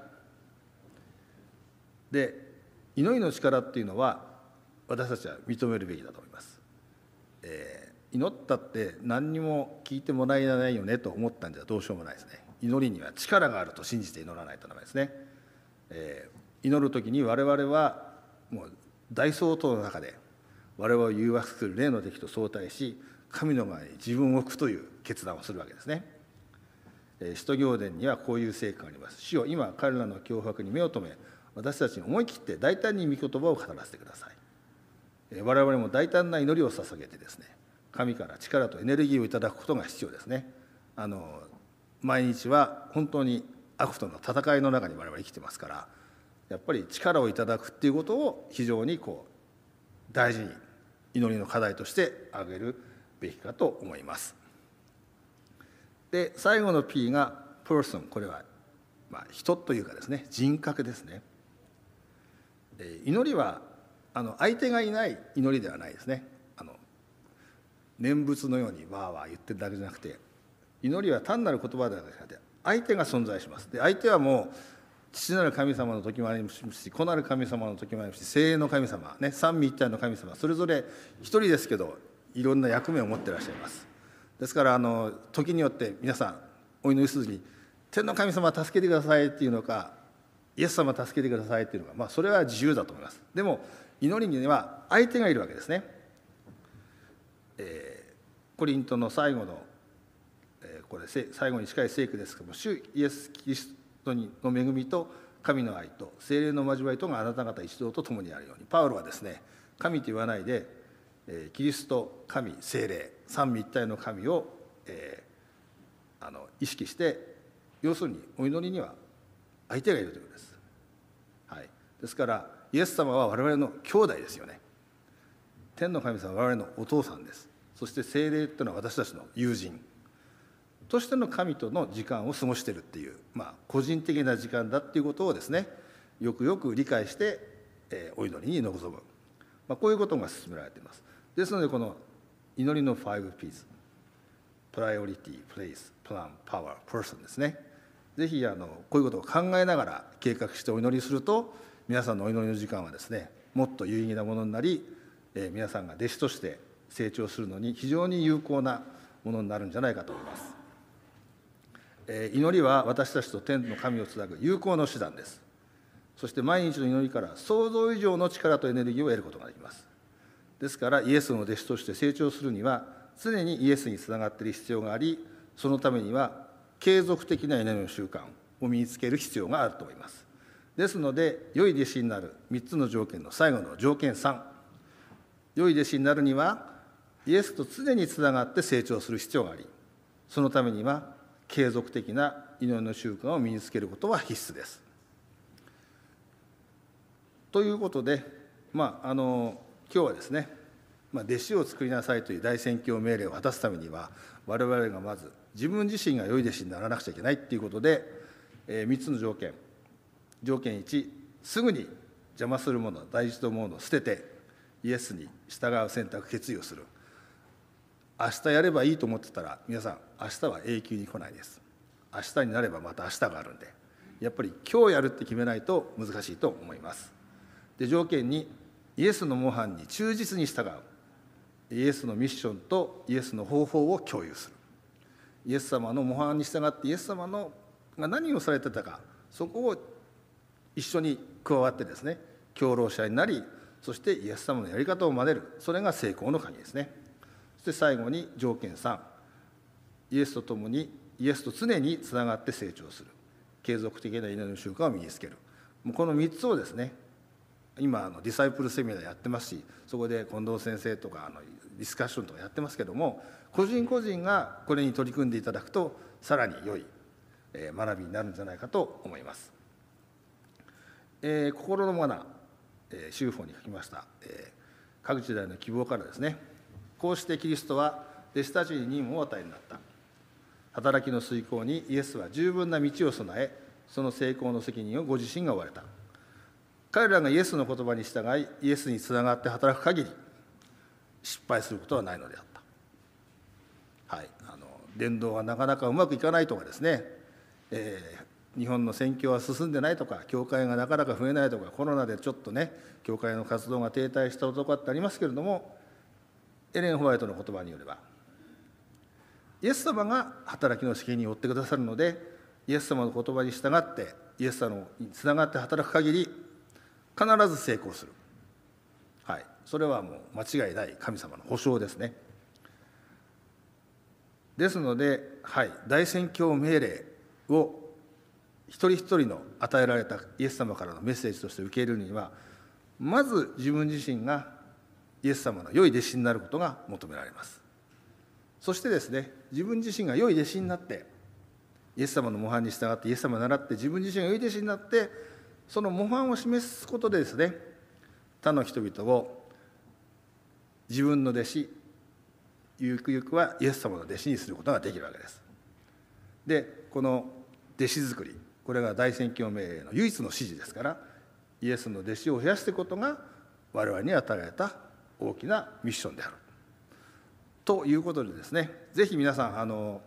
で祈りの力っていうのは私たちは認めるべきだと思います、えー、祈ったって何にも聞いてもらえないよねと思ったんじゃどうしようもないですね。祈りには力があると信じて祈らないとダメですね、えー、祈る時に我々はもう大相当の中で我々を誘惑する霊の敵と相対し神の前に自分を置くという決断をするわけですね。使徒行伝にはこういう成果があります。主よ今彼らの脅迫に目を留め私たちに思い切って大胆に御言葉を語らせてください。我々も大胆な祈りを捧げてですね神から力とエネルギーをいただくことが必要ですねあの毎日は本当に悪との戦いの中に我々生きてますからやっぱり力をいただくっていうことを非常にこう大事に祈りの課題として挙げるべきかと思います。で最後の P が person これは、まあ、人というかですね人格ですね祈りはあの相手がいない祈りではないですね。あの念仏のようにわーわー言ってるだけじゃなくて祈りは単なる言葉ではなくて相手が存在します。で相手はもう父なる神様の時もありますし子なる神様の時もありますし精霊の神様ね三位一体の神様それぞれ一人ですけどいろんな役目を持ってらっしゃいます。ですからあの時によって皆さんお祈りするに天の神様助けてくださいっていうのかイエス様助けてくださいっていうのか、まあ、それは自由だと思います。でも祈りには相手がいるわけですね、えー、コリントの最後の、えー、これ最後に近い聖句です。けども主イエス・キリストの恵みと神の愛と精霊の交わりとがあなた方一同と共にあるようにパウロはですね神と言わないでキリスト神精霊三位一体の神を、えー、あの意識して要するにお祈りには相手がいるということです。はい。ですからイエス様は我々の兄弟ですよね。天の神様は我々のお父さんです。そして精霊というのは私たちの友人。としての神との時間を過ごしているっていう、まあ、個人的な時間だっていうことをですねよくよく理解して、えー、お祈りに臨む、まあ、こういうことが進められています。ですのでこの祈りの 5Ps プライオリティプレイスプランパワーパーソンですね。ぜひあのこういうことを考えながら計画してお祈りすると皆さんのお祈りの時間はですねもっと有意義なものになり、えー、皆さんが弟子として成長するのに非常に有効なものになるんじゃないかと思います、えー、祈りは私たちと天の神をつなぐ有効の手段です。そして毎日の祈りから想像以上の力とエネルギーを得ることができます。ですからイエスの弟子として成長するには常にイエスにつながっている必要がありそのためには継続的な祈りの習慣を身につける必要があると思います。ですので良い弟子になる3つの条件の最後の条件3良い弟子になるにはイエスと常につながって成長する必要がありそのためには継続的な祈りの習慣を身につけることは必須です。ということで、まあ、あの今日はですね、まあ、弟子を作りなさいという大宣教命令を果たすためには我々がまず自分自身が良い弟子にならなくちゃいけないっていうことで、えー、3つの条件条件1すぐに邪魔するもの大事と思うのを捨ててイエスに従う選択決意をする。明日やればいいと思ってたら皆さん明日は永久に来ないです。明日になればまた明日があるんで。やっぱり今日やるって決めないと難しいと思います。で条件にイエスの模範に忠実に従う。イエスのミッションとイエスの方法を共有する。イエス様の模範に従ってイエス様のが何をされてたかそこを一緒に加わってですね共労者になりそしてイエス様のやり方を真似る。それが成功の鍵ですね。そして最後に条件3イエスと共にイエスと常につながって成長する。継続的な祈りの習慣を身につける。この3つをですね今あのディサイプルセミナーやってますしそこで近藤先生とかあのディスカッションとかやってますけども個人個人がこれに取り組んでいただくとさらに良い学びになるんじゃないかと思います。えー、心のマナー、えー、修法に書きました、えー、各時代の希望からですね。こうしてキリストは弟子たちに任務を与えになった。働きの遂行にイエスは十分な道を備えその成功の責任をご自身が負われた。彼らがイエスの言葉に従いイエスにつながって働く限り失敗することはないのであった。はい。あの伝道はなかなかうまくいかないとかですね、えー、日本の宣教は進んでないとか教会がなかなか増えないとかコロナでちょっとね教会の活動が停滞したとかってありますけれどもエレン・ホワイトの言葉によればイエス様が働きの責任を負ってくださるのでイエス様の言葉に従ってイエス様につながって働く限り必ず成功する、はい、それはもう間違いない神様の保証ですね。ですので、はい、大宣教命令を一人一人の与えられたイエス様からのメッセージとして受け入れるにはまず自分自身がイエス様の良い弟子になることが求められます。そしてですね自分自身が良い弟子になってイエス様の模範に従ってイエス様を習って自分自身が良い弟子になってその模範を示すことでですね他の人々を自分の弟子ゆくゆくはイエス様の弟子にすることができるわけです。でこの弟子作りこれが大宣教命令の唯一の指示ですからイエスの弟子を増やしていくことが我々に与えられた大きなミッションであるということでですねぜひ皆さんあの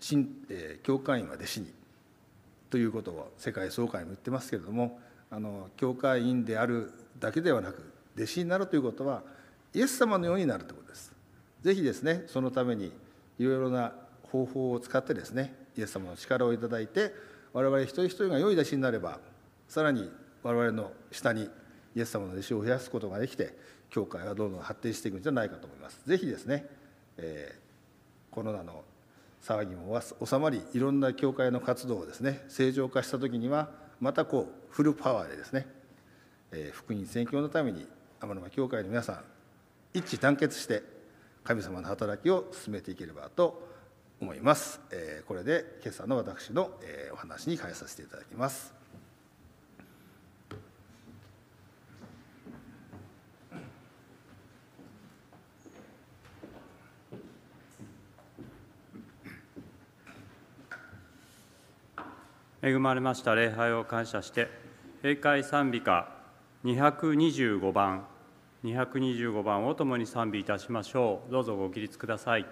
新、えー、教会員は弟子にということを世界総会も言ってますけれどもあの教会員であるだけではなく弟子になるということはイエス様のようになるということです。ぜひですねそのためにいろいろな方法を使ってですねイエス様の力をいただいて我々一人一人が良い弟子になればさらに我々の下にイエス様の弟子を増やすことができて教会はどんどん発展していくんじゃないかと思います。ぜひですね、えー、コロナの騒ぎも収まりいろんな教会の活動をですね正常化した時にはまたこうフルパワーでですね、えー、福音宣教のために天沼教会の皆さん一致団結して神様の働きを進めていければと思います、思います。えー、これで今朝の私の、えー、お話に変えさせていただきます。恵まれました礼拝を感謝して閉会賛美歌225番225番を共に賛美いたしましょうどうぞご起立ください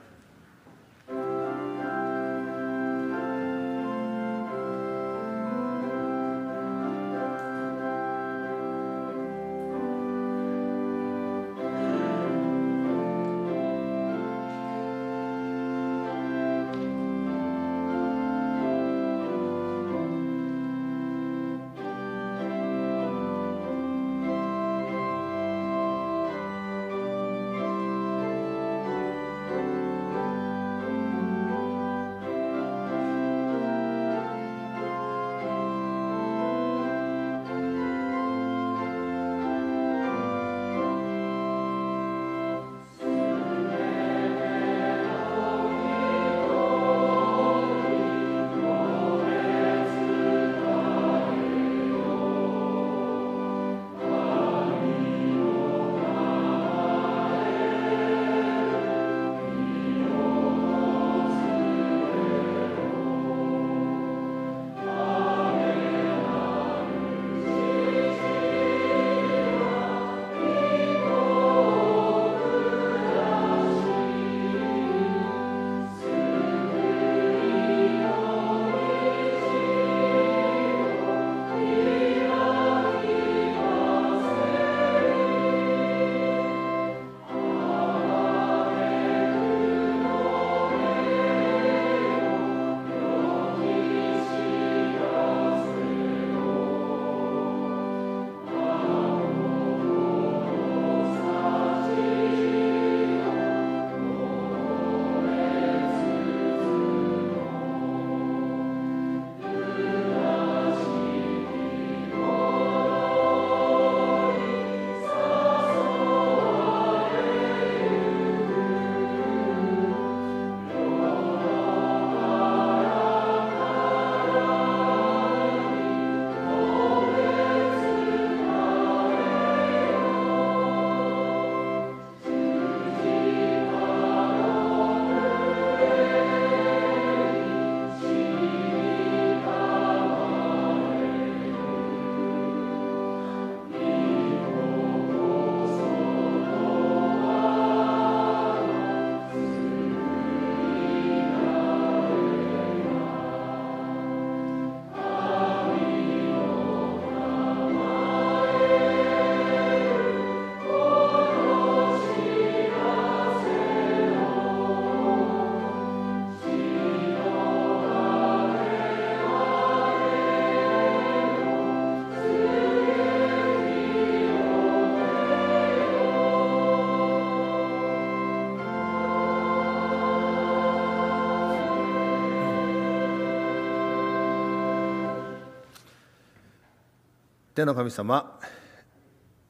天の神様、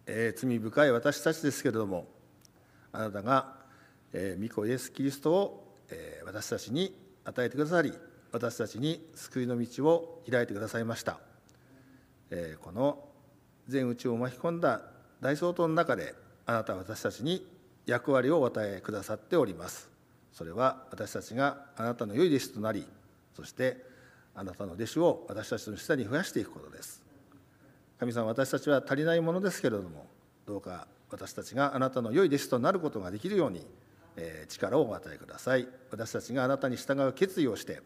えー、罪深い私たちですけれどもあなたが、えー、御子イエス・キリストを、えー、私たちに与えてくださり私たちに救いの道を開いてくださいました、えー、この全宇宙を巻き込んだ大相当の中であなたは私たちに役割をお与えくださっております。それは私たちがあなたの良い弟子となりそしてあなたの弟子を私たちの下に増やしていくことです。神様私たちは足りないものですけれどもどうか私たちがあなたの良い弟子となることができるように、えー、力をお与えください。私たちがあなたに従う決意をして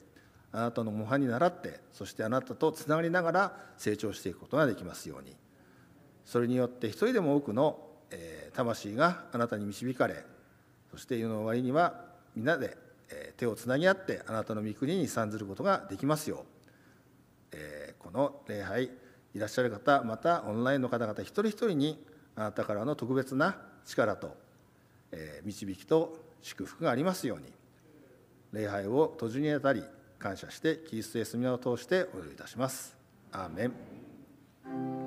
あなたの模範に倣ってそしてあなたとつながりながら成長していくことができますように。それによって一人でも多くの、えー、魂があなたに導かれそして世の終わりには皆で、えー、手をつなぎ合ってあなたの御国に参ずることができますよう、えー、この礼拝いらっしゃる方またオンラインの方々一人一人にあなたからの特別な力と、えー、導きと祝福がありますように礼拝を閉じにあたり感謝してキリストイエスを通してお祈りいたします。アーメン